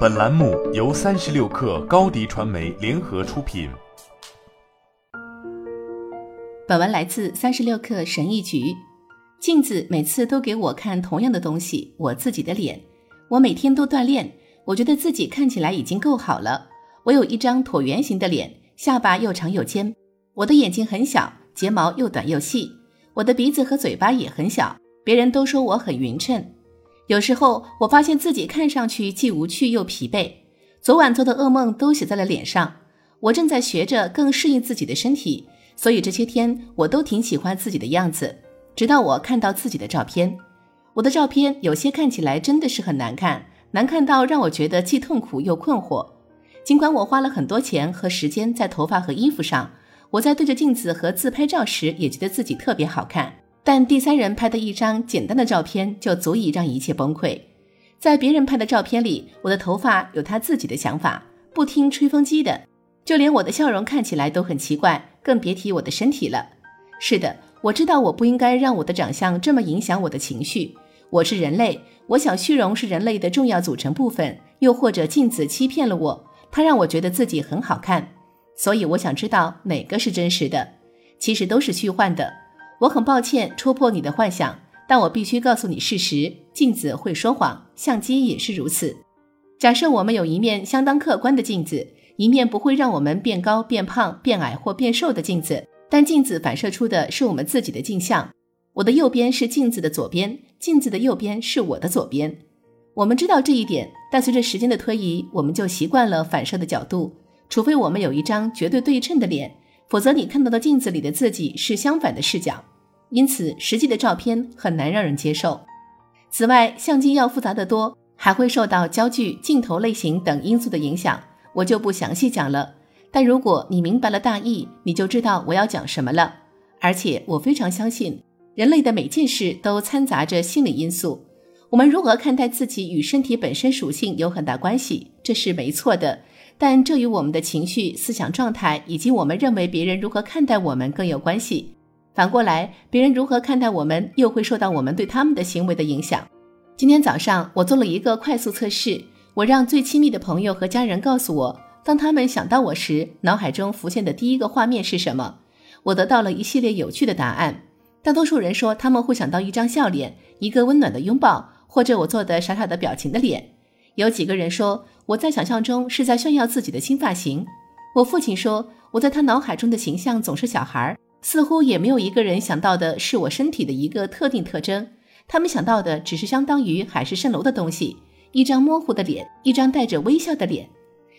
本栏目由三十六氪高低传媒联合出品。本文来自三十六氪神医局。镜子每次都给我看同样的东西，我自己的脸。我每天都锻炼，我觉得自己看起来已经够好了。我有一张椭圆形的脸，下巴又长又尖。我的眼睛很小，睫毛又短又细。我的鼻子和嘴巴也很小，别人都说我很匀称。有时候我发现自己看上去既无趣又疲惫。昨晚做的噩梦都写在了脸上。我正在学着更适应自己的身体，所以这些天我都挺喜欢自己的样子。直到我看到自己的照片，我的照片有些看起来真的是很难看，难看到让我觉得既痛苦又困惑。尽管我花了很多钱和时间在头发和衣服上，我在对着镜子和自拍照时也觉得自己特别好看。但第三人拍的一张简单的照片就足以让一切崩溃。在别人拍的照片里，我的头发有他自己的想法，不听吹风机的。就连我的笑容看起来都很奇怪，更别提我的身体了。是的，我知道我不应该让我的长相这么影响我的情绪。我是人类，我想虚荣是人类的重要组成部分。又或者镜子欺骗了我，它让我觉得自己很好看。所以我想知道哪个是真实的，其实都是虚幻的。我很抱歉戳破你的幻想，但我必须告诉你事实：镜子会说谎，相机也是如此。假设我们有一面相当客观的镜子，一面不会让我们变高、变胖、变矮或变瘦的镜子，但镜子反射出的是我们自己的镜像。我的右边是镜子的左边，镜子的右边是我的左边。我们知道这一点，但随着时间的推移，我们就习惯了反射的角度，除非我们有一张绝对对称的脸，否则你看到的镜子里的自己是相反的视角。因此，实际的照片很难让人接受。此外，相机要复杂得多，还会受到焦距、镜头类型等因素的影响，我就不详细讲了。但如果你明白了大意，你就知道我要讲什么了。而且，我非常相信，人类的每件事都掺杂着心理因素。我们如何看待自己与身体本身属性有很大关系，这是没错的。但这与我们的情绪、思想状态以及我们认为别人如何看待我们更有关系。反过来，别人如何看待我们，又会受到我们对他们的行为的影响。今天早上，我做了一个快速测试，我让最亲密的朋友和家人告诉我，当他们想到我时，脑海中浮现的第一个画面是什么。我得到了一系列有趣的答案。大多数人说他们会想到一张笑脸，一个温暖的拥抱，或者我做的傻傻的表情的脸。有几个人说我在想象中是在炫耀自己的新发型。我父亲说我在他脑海中的形象总是小孩儿。似乎也没有一个人想到的是我身体的一个特定特征，他们想到的只是相当于海市蜃楼的东西，一张模糊的脸，一张带着微笑的脸。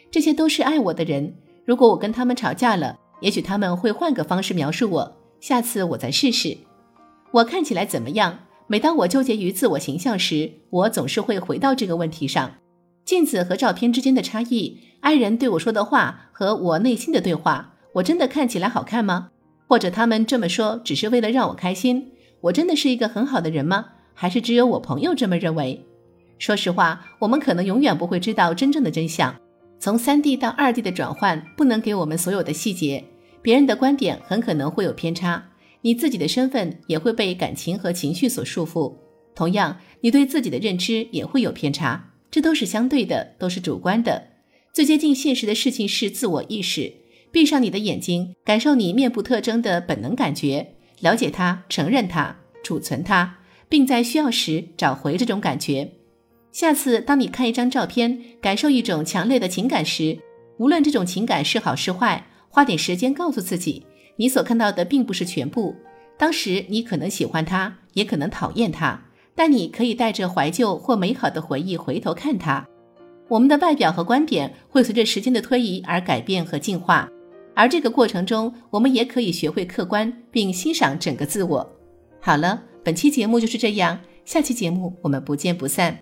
这些都是爱我的人。如果我跟他们吵架了，也许他们会换个方式描述我。下次我再试试。我看起来怎么样？每当我纠结于自我形象时，我总是会回到这个问题上：镜子和照片之间的差异，爱人对我说的话和我内心的对话，我真的看起来好看吗？或者他们这么说只是为了让我开心？我真的是一个很好的人吗？还是只有我朋友这么认为？说实话，我们可能永远不会知道真正的真相。从三 D 到二 D 的转换不能给我们所有的细节，别人的观点很可能会有偏差，你自己的身份也会被感情和情绪所束缚。同样，你对自己的认知也会有偏差，这都是相对的，都是主观的。最接近现实的事情是自我意识。闭上你的眼睛，感受你面部特征的本能感觉，了解它，承认它，储存它，并在需要时找回这种感觉。下次当你看一张照片，感受一种强烈的情感时，无论这种情感是好是坏，花点时间告诉自己，你所看到的并不是全部。当时你可能喜欢它，也可能讨厌它，但你可以带着怀旧或美好的回忆回头看它。我们的外表和观点会随着时间的推移而改变和进化。而这个过程中，我们也可以学会客观并欣赏整个自我。好了，本期节目就是这样，下期节目我们不见不散。